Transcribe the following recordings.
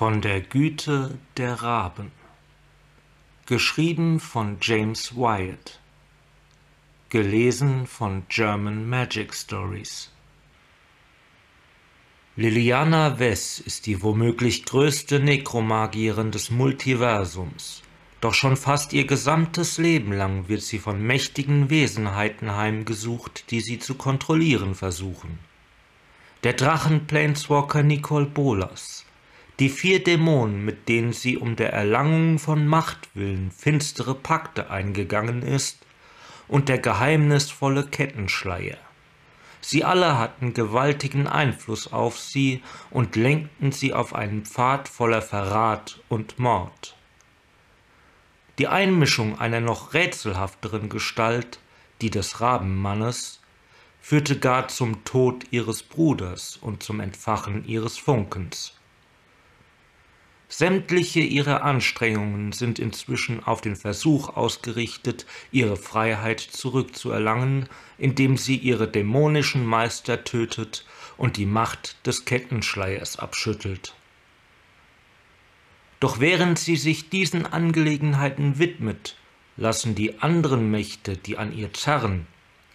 Von der Güte der Raben Geschrieben von James Wyatt Gelesen von German Magic Stories Liliana Wess ist die womöglich größte Nekromagierin des Multiversums. Doch schon fast ihr gesamtes Leben lang wird sie von mächtigen Wesenheiten heimgesucht, die sie zu kontrollieren versuchen. Der Drachen-Planeswalker Nicole Bolas, die vier Dämonen, mit denen sie um der Erlangung von Macht willen finstere Pakte eingegangen ist, und der geheimnisvolle Kettenschleier. Sie alle hatten gewaltigen Einfluss auf sie und lenkten sie auf einen Pfad voller Verrat und Mord. Die Einmischung einer noch rätselhafteren Gestalt, die des Rabenmannes, führte gar zum Tod ihres Bruders und zum Entfachen ihres Funkens. Sämtliche ihre Anstrengungen sind inzwischen auf den Versuch ausgerichtet, ihre Freiheit zurückzuerlangen, indem sie ihre dämonischen Meister tötet und die Macht des Kettenschleiers abschüttelt. Doch während sie sich diesen Angelegenheiten widmet, lassen die anderen Mächte, die an ihr zerren,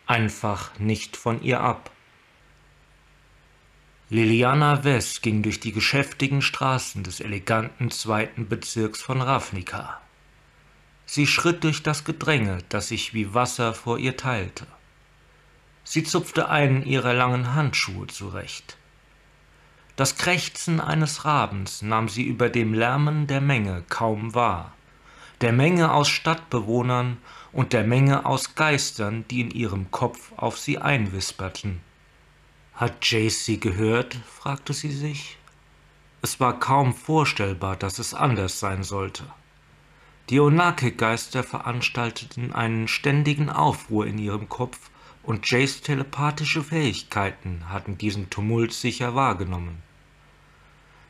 einfach nicht von ihr ab. Liliana Wess ging durch die geschäftigen Straßen des eleganten zweiten Bezirks von Ravnica. Sie schritt durch das Gedränge, das sich wie Wasser vor ihr teilte. Sie zupfte einen ihrer langen Handschuhe zurecht. Das Krächzen eines Rabens nahm sie über dem Lärmen der Menge kaum wahr, der Menge aus Stadtbewohnern und der Menge aus Geistern, die in ihrem Kopf auf sie einwisperten. Hat Jace sie gehört? fragte sie sich. Es war kaum vorstellbar, dass es anders sein sollte. Die Onake-Geister veranstalteten einen ständigen Aufruhr in ihrem Kopf, und Jays telepathische Fähigkeiten hatten diesen Tumult sicher wahrgenommen.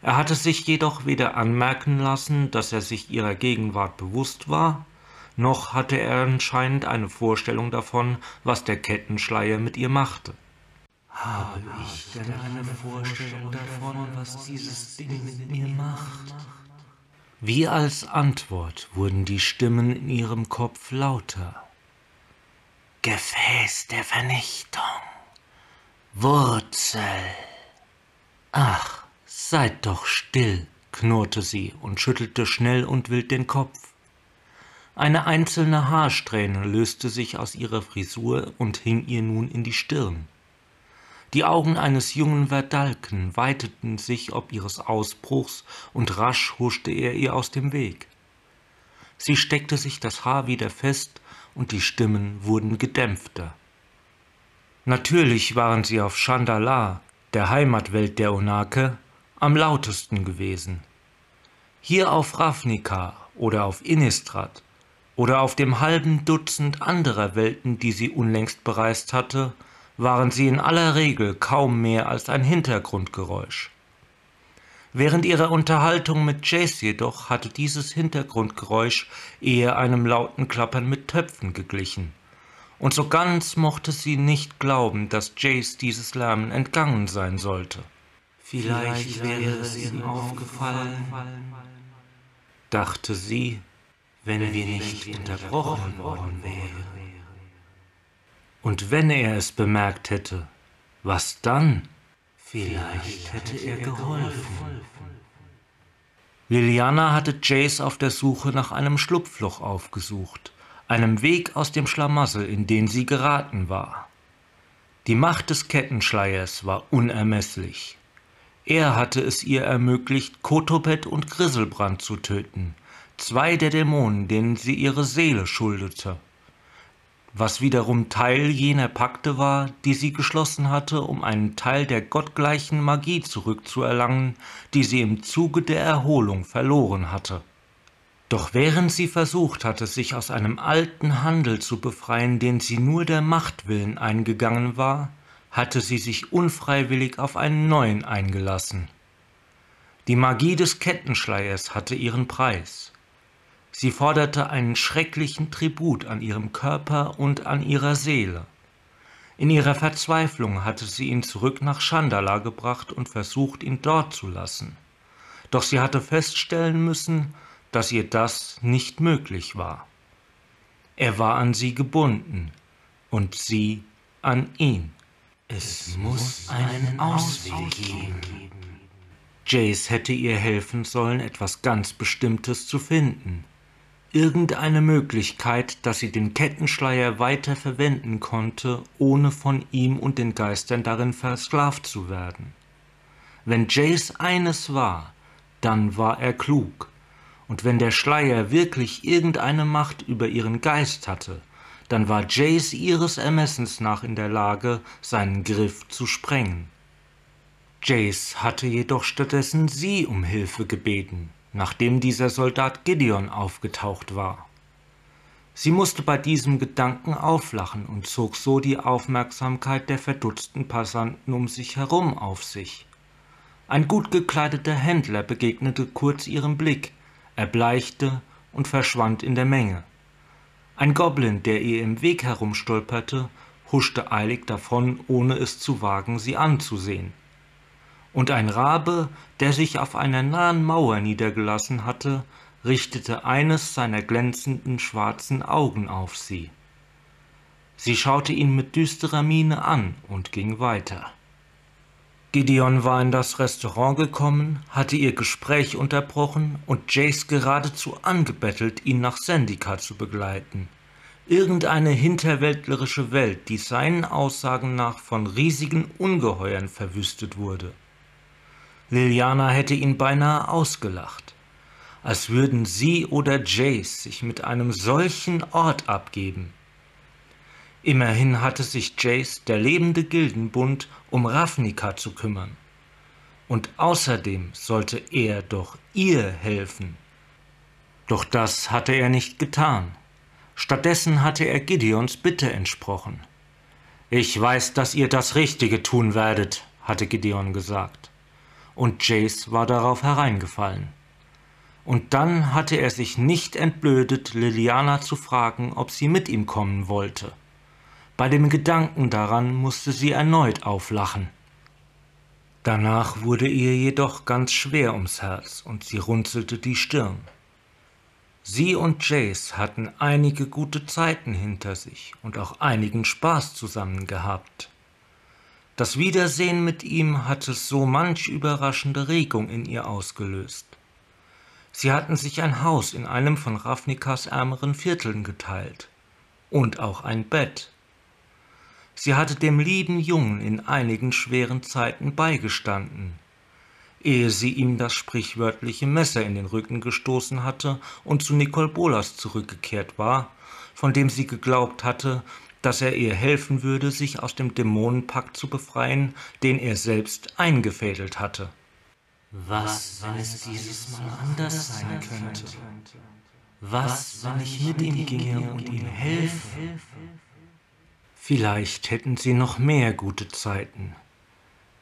Er hatte sich jedoch weder anmerken lassen, dass er sich ihrer Gegenwart bewusst war, noch hatte er anscheinend eine Vorstellung davon, was der Kettenschleier mit ihr machte. Habe ich denn eine Vorstellung davon, was dieses Ding mit mir macht? Wie als Antwort wurden die Stimmen in ihrem Kopf lauter. Gefäß der Vernichtung. Wurzel. Ach, seid doch still, knurrte sie und schüttelte schnell und wild den Kopf. Eine einzelne Haarsträhne löste sich aus ihrer Frisur und hing ihr nun in die Stirn. Die Augen eines jungen Verdalken weiteten sich ob ihres Ausbruchs, und rasch huschte er ihr aus dem Weg. Sie steckte sich das Haar wieder fest, und die Stimmen wurden gedämpfter. Natürlich waren sie auf Chandala, der Heimatwelt der Onake, am lautesten gewesen. Hier auf Ravnica oder auf Innistrad oder auf dem halben Dutzend anderer Welten, die sie unlängst bereist hatte, waren sie in aller Regel kaum mehr als ein Hintergrundgeräusch. Während ihrer Unterhaltung mit Jace jedoch hatte dieses Hintergrundgeräusch eher einem lauten Klappern mit Töpfen geglichen. Und so ganz mochte sie nicht glauben, dass Jace dieses Lärmen entgangen sein sollte. Vielleicht wäre es ihm aufgefallen, dachte sie, wenn wir nicht unterbrochen worden wären. Und wenn er es bemerkt hätte, was dann? Vielleicht hätte er geholfen. Liliana hatte Jace auf der Suche nach einem Schlupfloch aufgesucht, einem Weg aus dem Schlamassel, in den sie geraten war. Die Macht des Kettenschleiers war unermesslich. Er hatte es ihr ermöglicht, Kotopet und Grisselbrand zu töten, zwei der Dämonen, denen sie ihre Seele schuldete was wiederum Teil jener Pakte war, die sie geschlossen hatte, um einen Teil der gottgleichen Magie zurückzuerlangen, die sie im Zuge der Erholung verloren hatte. Doch während sie versucht hatte, sich aus einem alten Handel zu befreien, den sie nur der Macht willen eingegangen war, hatte sie sich unfreiwillig auf einen neuen eingelassen. Die Magie des Kettenschleiers hatte ihren Preis. Sie forderte einen schrecklichen Tribut an ihrem Körper und an ihrer Seele. In ihrer Verzweiflung hatte sie ihn zurück nach Chandala gebracht und versucht, ihn dort zu lassen. Doch sie hatte feststellen müssen, dass ihr das nicht möglich war. Er war an sie gebunden und sie an ihn. Es muss einen Ausweg geben. Jace hätte ihr helfen sollen, etwas ganz Bestimmtes zu finden. Irgendeine Möglichkeit, dass sie den Kettenschleier weiter verwenden konnte, ohne von ihm und den Geistern darin versklavt zu werden. Wenn Jace eines war, dann war er klug. Und wenn der Schleier wirklich irgendeine Macht über ihren Geist hatte, dann war Jace ihres Ermessens nach in der Lage, seinen Griff zu sprengen. Jace hatte jedoch stattdessen sie um Hilfe gebeten, nachdem dieser Soldat Gideon aufgetaucht war. Sie musste bei diesem Gedanken auflachen und zog so die Aufmerksamkeit der verdutzten Passanten um sich herum auf sich. Ein gut gekleideter Händler begegnete kurz ihrem Blick, erbleichte und verschwand in der Menge. Ein Goblin, der ihr im Weg herumstolperte, huschte eilig davon, ohne es zu wagen, sie anzusehen und ein Rabe, der sich auf einer nahen Mauer niedergelassen hatte, richtete eines seiner glänzenden schwarzen Augen auf sie. Sie schaute ihn mit düsterer Miene an und ging weiter. Gideon war in das Restaurant gekommen, hatte ihr Gespräch unterbrochen und Jace geradezu angebettelt, ihn nach Sendika zu begleiten. Irgendeine hinterwäldlerische Welt, die seinen Aussagen nach von riesigen Ungeheuern verwüstet wurde. Liliana hätte ihn beinahe ausgelacht, als würden sie oder Jace sich mit einem solchen Ort abgeben. Immerhin hatte sich Jace, der lebende Gildenbund, um Ravnica zu kümmern. Und außerdem sollte er doch ihr helfen. Doch das hatte er nicht getan. Stattdessen hatte er Gideons Bitte entsprochen. Ich weiß, dass ihr das Richtige tun werdet, hatte Gideon gesagt und Jace war darauf hereingefallen. Und dann hatte er sich nicht entblödet, Liliana zu fragen, ob sie mit ihm kommen wollte. Bei dem Gedanken daran musste sie erneut auflachen. Danach wurde ihr jedoch ganz schwer ums Herz und sie runzelte die Stirn. Sie und Jace hatten einige gute Zeiten hinter sich und auch einigen Spaß zusammen gehabt. Das Wiedersehen mit ihm hatte so manch überraschende Regung in ihr ausgelöst. Sie hatten sich ein Haus in einem von Ravnikas ärmeren Vierteln geteilt und auch ein Bett. Sie hatte dem lieben Jungen in einigen schweren Zeiten beigestanden, ehe sie ihm das sprichwörtliche Messer in den Rücken gestoßen hatte und zu Nicole Bolas zurückgekehrt war, von dem sie geglaubt hatte, dass er ihr helfen würde, sich aus dem Dämonenpakt zu befreien, den er selbst eingefädelt hatte. Was, wenn es dieses Mal anders sein könnte? Was, wenn ich mit ihm ginge und ihm helfe? Vielleicht hätten sie noch mehr gute Zeiten.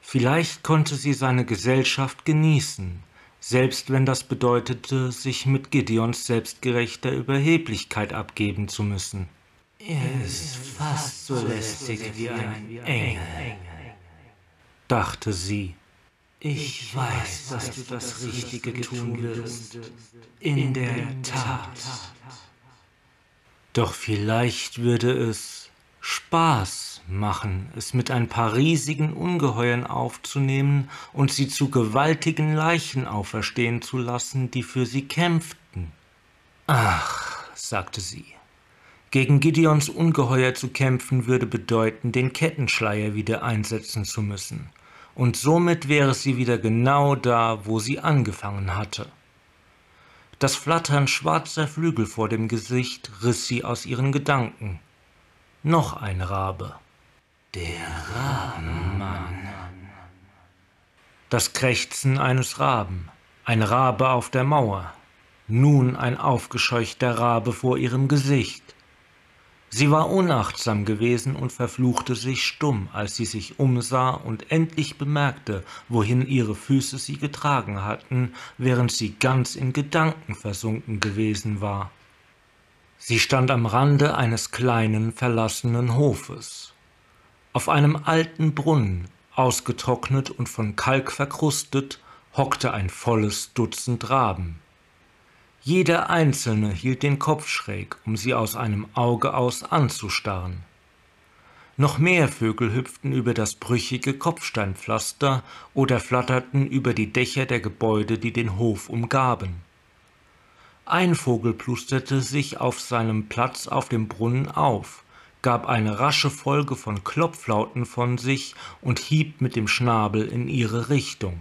Vielleicht konnte sie seine Gesellschaft genießen, selbst wenn das bedeutete, sich mit Gideons selbstgerechter Überheblichkeit abgeben zu müssen. Er ist fast so lästig wie ein Engel, dachte sie. Ich weiß, dass du das Richtige tun wirst. In der Tat. Doch vielleicht würde es Spaß machen, es mit ein paar riesigen Ungeheuern aufzunehmen und sie zu gewaltigen Leichen auferstehen zu lassen, die für sie kämpften. Ach, sagte sie, gegen Gideons Ungeheuer zu kämpfen würde bedeuten, den Kettenschleier wieder einsetzen zu müssen. Und somit wäre sie wieder genau da, wo sie angefangen hatte. Das Flattern schwarzer Flügel vor dem Gesicht riss sie aus ihren Gedanken. Noch ein Rabe. Der Rabenmann. Das Krächzen eines Raben. Ein Rabe auf der Mauer. Nun ein aufgescheuchter Rabe vor ihrem Gesicht. Sie war unachtsam gewesen und verfluchte sich stumm, als sie sich umsah und endlich bemerkte, wohin ihre Füße sie getragen hatten, während sie ganz in Gedanken versunken gewesen war. Sie stand am Rande eines kleinen verlassenen Hofes. Auf einem alten Brunnen, ausgetrocknet und von Kalk verkrustet, hockte ein volles Dutzend Raben. Jeder einzelne hielt den Kopf schräg, um sie aus einem Auge aus anzustarren. Noch mehr Vögel hüpften über das brüchige Kopfsteinpflaster oder flatterten über die Dächer der Gebäude, die den Hof umgaben. Ein Vogel plusterte sich auf seinem Platz auf dem Brunnen auf, gab eine rasche Folge von Klopflauten von sich und hieb mit dem Schnabel in ihre Richtung.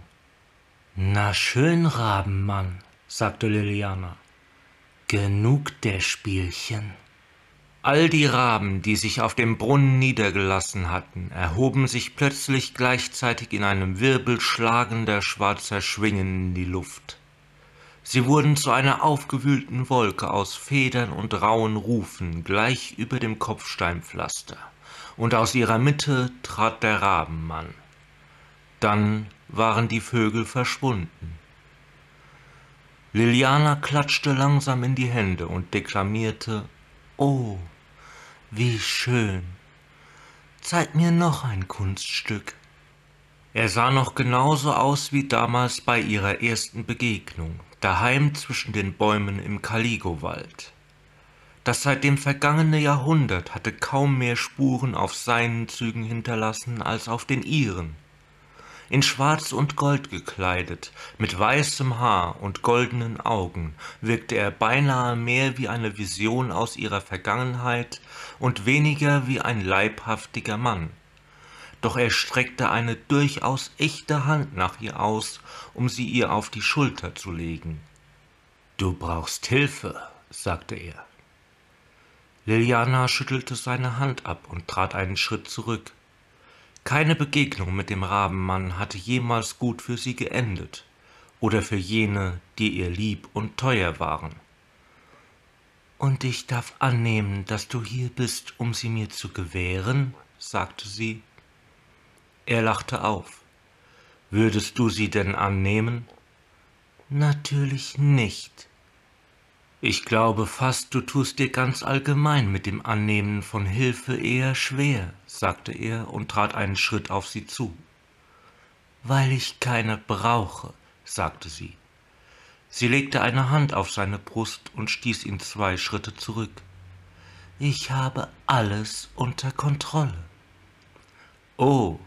Na schön, Rabenmann, sagte Liliana. Genug der Spielchen. All die Raben, die sich auf dem Brunnen niedergelassen hatten, erhoben sich plötzlich gleichzeitig in einem Wirbel schlagender schwarzer Schwingen in die Luft. Sie wurden zu einer aufgewühlten Wolke aus Federn und rauen Rufen gleich über dem Kopfsteinpflaster, und aus ihrer Mitte trat der Rabenmann. Dann waren die Vögel verschwunden. Liliana klatschte langsam in die Hände und deklamierte Oh, wie schön. Zeig mir noch ein Kunststück. Er sah noch genauso aus wie damals bei ihrer ersten Begegnung, daheim zwischen den Bäumen im Kaligowald. Das seit dem vergangene Jahrhundert hatte kaum mehr Spuren auf seinen Zügen hinterlassen als auf den ihren in Schwarz und Gold gekleidet, mit weißem Haar und goldenen Augen, wirkte er beinahe mehr wie eine Vision aus ihrer Vergangenheit und weniger wie ein leibhaftiger Mann. Doch er streckte eine durchaus echte Hand nach ihr aus, um sie ihr auf die Schulter zu legen. Du brauchst Hilfe, sagte er. Liliana schüttelte seine Hand ab und trat einen Schritt zurück. Keine Begegnung mit dem Rabenmann hatte jemals gut für sie geendet oder für jene, die ihr lieb und teuer waren. Und ich darf annehmen, dass du hier bist, um sie mir zu gewähren? sagte sie. Er lachte auf. Würdest du sie denn annehmen? Natürlich nicht. Ich glaube fast, du tust dir ganz allgemein mit dem Annehmen von Hilfe eher schwer, sagte er und trat einen Schritt auf sie zu. Weil ich keine brauche, sagte sie. Sie legte eine Hand auf seine Brust und stieß ihn zwei Schritte zurück. Ich habe alles unter Kontrolle. Oh,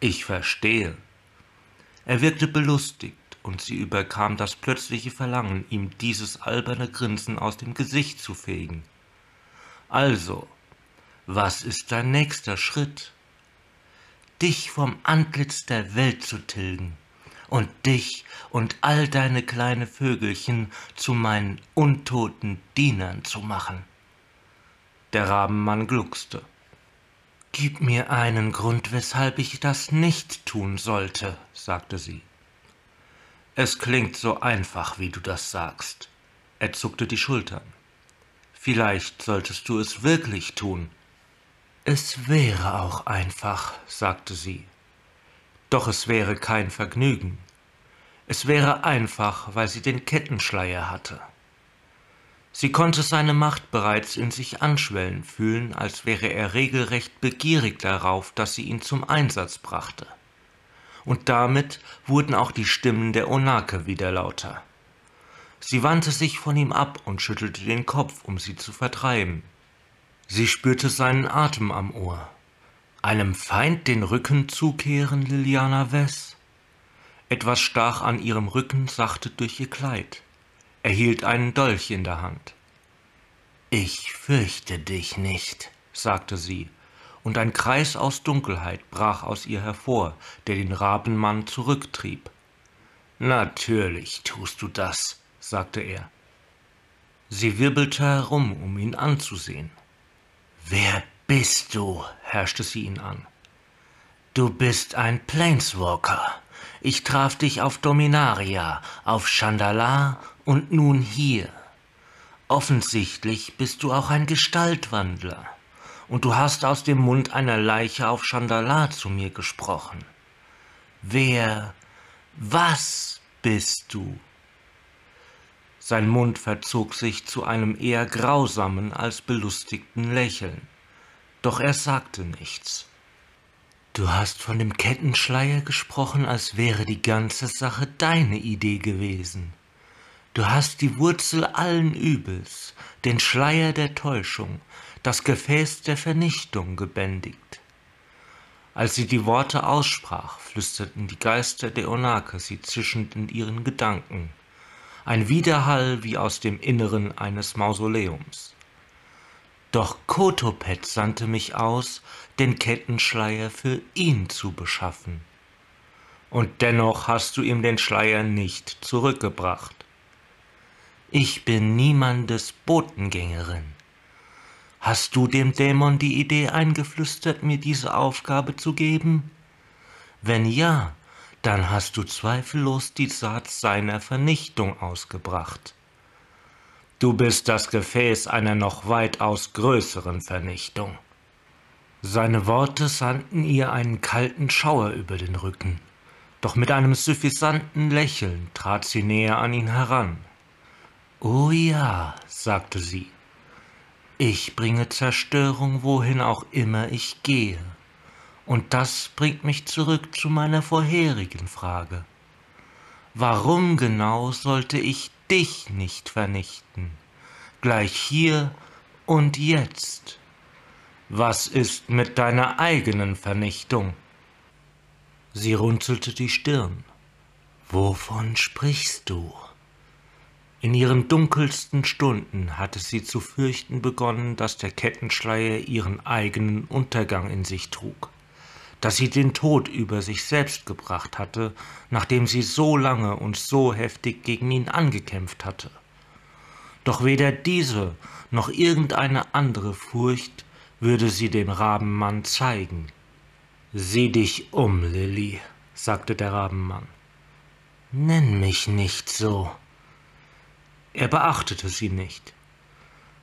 ich verstehe. Er wirkte belustigt und sie überkam das plötzliche Verlangen, ihm dieses alberne Grinsen aus dem Gesicht zu fegen. Also, was ist dein nächster Schritt? Dich vom Antlitz der Welt zu tilgen und dich und all deine kleine Vögelchen zu meinen untoten Dienern zu machen. Der Rabenmann gluckste. Gib mir einen Grund, weshalb ich das nicht tun sollte, sagte sie. Es klingt so einfach, wie du das sagst. Er zuckte die Schultern. Vielleicht solltest du es wirklich tun. Es wäre auch einfach, sagte sie. Doch es wäre kein Vergnügen. Es wäre einfach, weil sie den Kettenschleier hatte. Sie konnte seine Macht bereits in sich anschwellen fühlen, als wäre er regelrecht begierig darauf, dass sie ihn zum Einsatz brachte und damit wurden auch die Stimmen der Onake wieder lauter. Sie wandte sich von ihm ab und schüttelte den Kopf, um sie zu vertreiben. Sie spürte seinen Atem am Ohr. Einem Feind den Rücken zukehren, Liliana Wess? Etwas stach an ihrem Rücken sachte durch ihr Kleid. Er hielt einen Dolch in der Hand. Ich fürchte dich nicht, sagte sie und ein Kreis aus Dunkelheit brach aus ihr hervor, der den Rabenmann zurücktrieb. Natürlich tust du das, sagte er. Sie wirbelte herum, um ihn anzusehen. Wer bist du? herrschte sie ihn an. Du bist ein Planeswalker. Ich traf dich auf Dominaria, auf Chandala und nun hier. Offensichtlich bist du auch ein Gestaltwandler und du hast aus dem Mund einer Leiche auf Chandala zu mir gesprochen. Wer, was bist du? Sein Mund verzog sich zu einem eher grausamen als belustigten Lächeln, doch er sagte nichts. Du hast von dem Kettenschleier gesprochen, als wäre die ganze Sache deine Idee gewesen. Du hast die Wurzel allen Übels, den Schleier der Täuschung, das Gefäß der Vernichtung gebändigt. Als sie die Worte aussprach, flüsterten die Geister der Onake sie zischend in ihren Gedanken, ein Widerhall wie aus dem Inneren eines Mausoleums. Doch Kotopet sandte mich aus, den Kettenschleier für ihn zu beschaffen. Und dennoch hast du ihm den Schleier nicht zurückgebracht. Ich bin niemandes Botengängerin. Hast du dem Dämon die Idee eingeflüstert, mir diese Aufgabe zu geben? Wenn ja, dann hast du zweifellos die Saat seiner Vernichtung ausgebracht. Du bist das Gefäß einer noch weitaus größeren Vernichtung. Seine Worte sandten ihr einen kalten Schauer über den Rücken, doch mit einem suffisanten Lächeln trat sie näher an ihn heran. Oh ja, sagte sie, ich bringe Zerstörung, wohin auch immer ich gehe. Und das bringt mich zurück zu meiner vorherigen Frage. Warum genau sollte ich dich nicht vernichten, gleich hier und jetzt. Was ist mit deiner eigenen Vernichtung? Sie runzelte die Stirn. Wovon sprichst du? In ihren dunkelsten Stunden hatte sie zu fürchten begonnen, dass der Kettenschleier ihren eigenen Untergang in sich trug dass sie den Tod über sich selbst gebracht hatte, nachdem sie so lange und so heftig gegen ihn angekämpft hatte. Doch weder diese noch irgendeine andere Furcht würde sie dem Rabenmann zeigen. Sieh dich um, Lilly, sagte der Rabenmann. Nenn mich nicht so. Er beachtete sie nicht.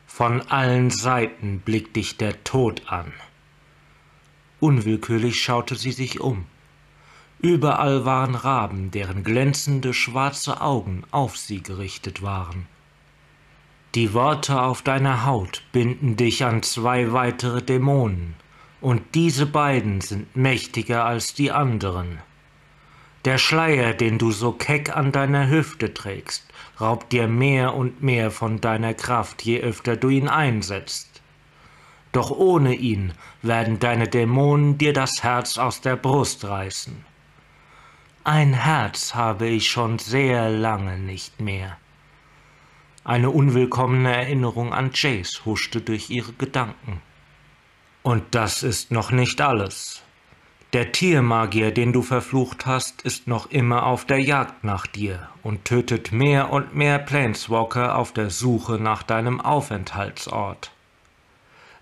Von allen Seiten blickt dich der Tod an. Unwillkürlich schaute sie sich um. Überall waren Raben, deren glänzende schwarze Augen auf sie gerichtet waren. Die Worte auf deiner Haut binden dich an zwei weitere Dämonen, und diese beiden sind mächtiger als die anderen. Der Schleier, den du so keck an deiner Hüfte trägst, raubt dir mehr und mehr von deiner Kraft, je öfter du ihn einsetzt doch ohne ihn werden deine Dämonen dir das Herz aus der Brust reißen. Ein Herz habe ich schon sehr lange nicht mehr. Eine unwillkommene Erinnerung an Jace huschte durch ihre Gedanken. Und das ist noch nicht alles. Der Tiermagier, den du verflucht hast, ist noch immer auf der Jagd nach dir und tötet mehr und mehr Planeswalker auf der Suche nach deinem Aufenthaltsort.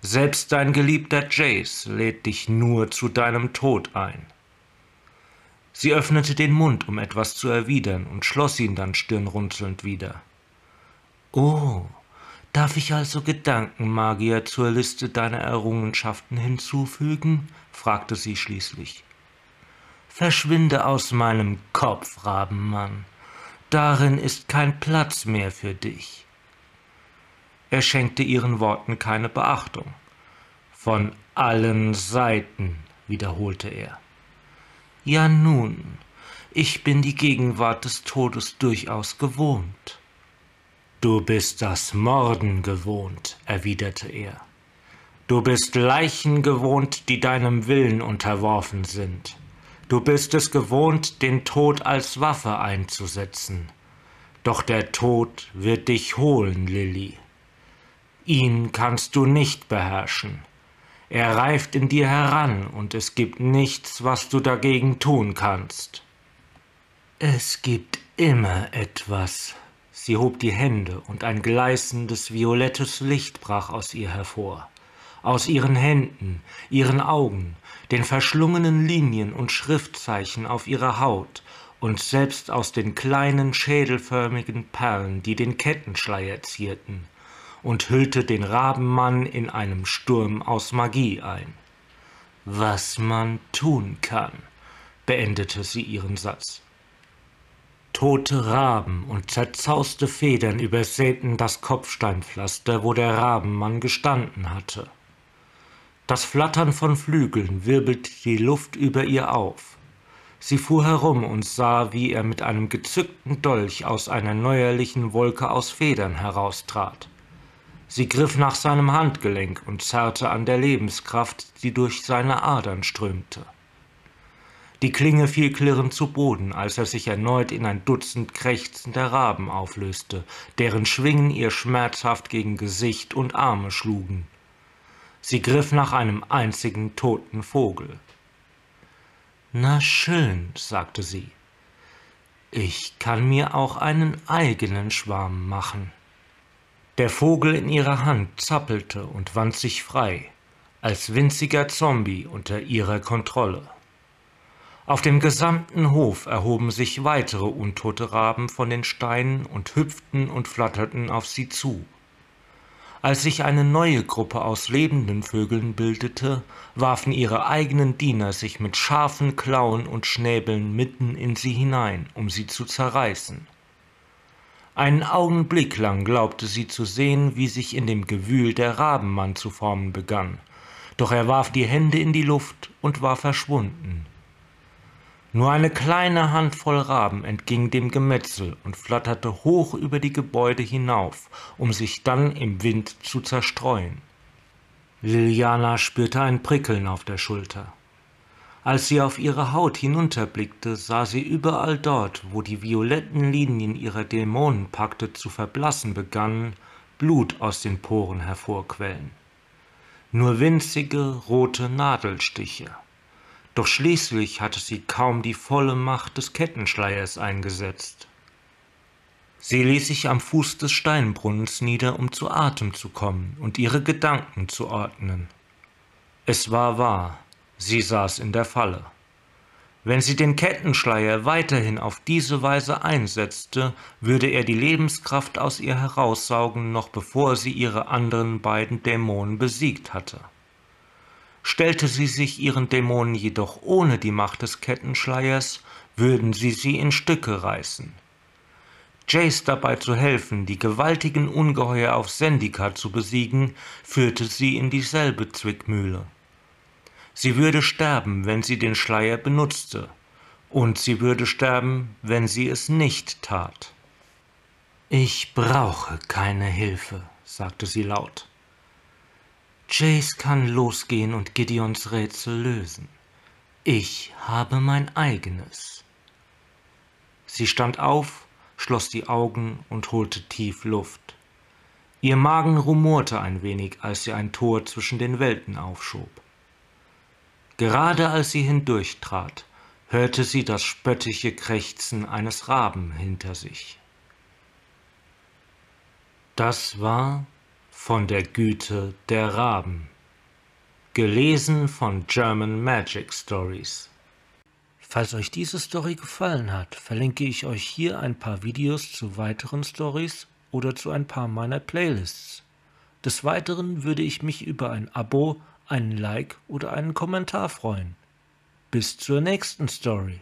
Selbst dein geliebter Jace lädt dich nur zu deinem Tod ein. Sie öffnete den Mund, um etwas zu erwidern, und schloss ihn dann stirnrunzelnd wieder. Oh, darf ich also Gedankenmagier zur Liste deiner Errungenschaften hinzufügen? Fragte sie schließlich. Verschwinde aus meinem Kopf, Rabenmann. Darin ist kein Platz mehr für dich. Er schenkte ihren Worten keine Beachtung. Von allen Seiten, wiederholte er. Ja nun, ich bin die Gegenwart des Todes durchaus gewohnt. Du bist das Morden gewohnt, erwiderte er. Du bist Leichen gewohnt, die deinem Willen unterworfen sind. Du bist es gewohnt, den Tod als Waffe einzusetzen. Doch der Tod wird dich holen, Lilly. Ihn kannst du nicht beherrschen. Er reift in dir heran, und es gibt nichts, was du dagegen tun kannst. Es gibt immer etwas. Sie hob die Hände, und ein gleißendes violettes Licht brach aus ihr hervor. Aus ihren Händen, ihren Augen, den verschlungenen Linien und Schriftzeichen auf ihrer Haut und selbst aus den kleinen schädelförmigen Perlen, die den Kettenschleier zierten, und hüllte den Rabenmann in einem Sturm aus Magie ein. Was man tun kann, beendete sie ihren Satz. Tote Raben und zerzauste Federn übersäten das Kopfsteinpflaster, wo der Rabenmann gestanden hatte. Das Flattern von Flügeln wirbelte die Luft über ihr auf. Sie fuhr herum und sah, wie er mit einem gezückten Dolch aus einer neuerlichen Wolke aus Federn heraustrat. Sie griff nach seinem Handgelenk und zerrte an der Lebenskraft, die durch seine Adern strömte. Die Klinge fiel klirrend zu Boden, als er sich erneut in ein Dutzend krächzender Raben auflöste, deren Schwingen ihr schmerzhaft gegen Gesicht und Arme schlugen. Sie griff nach einem einzigen toten Vogel. Na schön, sagte sie. Ich kann mir auch einen eigenen Schwarm machen. Der Vogel in ihrer Hand zappelte und wand sich frei, als winziger Zombie unter ihrer Kontrolle. Auf dem gesamten Hof erhoben sich weitere untote Raben von den Steinen und hüpften und flatterten auf sie zu. Als sich eine neue Gruppe aus lebenden Vögeln bildete, warfen ihre eigenen Diener sich mit scharfen Klauen und Schnäbeln mitten in sie hinein, um sie zu zerreißen. Einen Augenblick lang glaubte sie zu sehen, wie sich in dem Gewühl der Rabenmann zu formen begann, doch er warf die Hände in die Luft und war verschwunden. Nur eine kleine Handvoll Raben entging dem Gemetzel und flatterte hoch über die Gebäude hinauf, um sich dann im Wind zu zerstreuen. Liliana spürte ein Prickeln auf der Schulter. Als sie auf ihre Haut hinunterblickte, sah sie überall dort, wo die violetten Linien ihrer Dämonenpakte zu verblassen begannen, Blut aus den Poren hervorquellen. Nur winzige rote Nadelstiche. Doch schließlich hatte sie kaum die volle Macht des Kettenschleiers eingesetzt. Sie ließ sich am Fuß des Steinbrunnens nieder, um zu Atem zu kommen und ihre Gedanken zu ordnen. Es war wahr, sie saß in der Falle. Wenn sie den Kettenschleier weiterhin auf diese Weise einsetzte, würde er die Lebenskraft aus ihr heraussaugen, noch bevor sie ihre anderen beiden Dämonen besiegt hatte. Stellte sie sich ihren Dämonen jedoch ohne die Macht des Kettenschleiers, würden sie sie in Stücke reißen. Jace dabei zu helfen, die gewaltigen Ungeheuer auf Sendika zu besiegen, führte sie in dieselbe Zwickmühle. Sie würde sterben, wenn sie den Schleier benutzte, und sie würde sterben, wenn sie es nicht tat. Ich brauche keine Hilfe, sagte sie laut. Jace kann losgehen und Gideons Rätsel lösen. Ich habe mein eigenes. Sie stand auf, schloss die Augen und holte tief Luft. Ihr Magen rumorte ein wenig, als sie ein Tor zwischen den Welten aufschob. Gerade als sie hindurchtrat, hörte sie das spöttische Krächzen eines Raben hinter sich. Das war von der Güte der Raben. Gelesen von German Magic Stories. Falls euch diese Story gefallen hat, verlinke ich euch hier ein paar Videos zu weiteren Stories oder zu ein paar meiner Playlists. Des Weiteren würde ich mich über ein Abo, einen Like oder einen Kommentar freuen. Bis zur nächsten Story.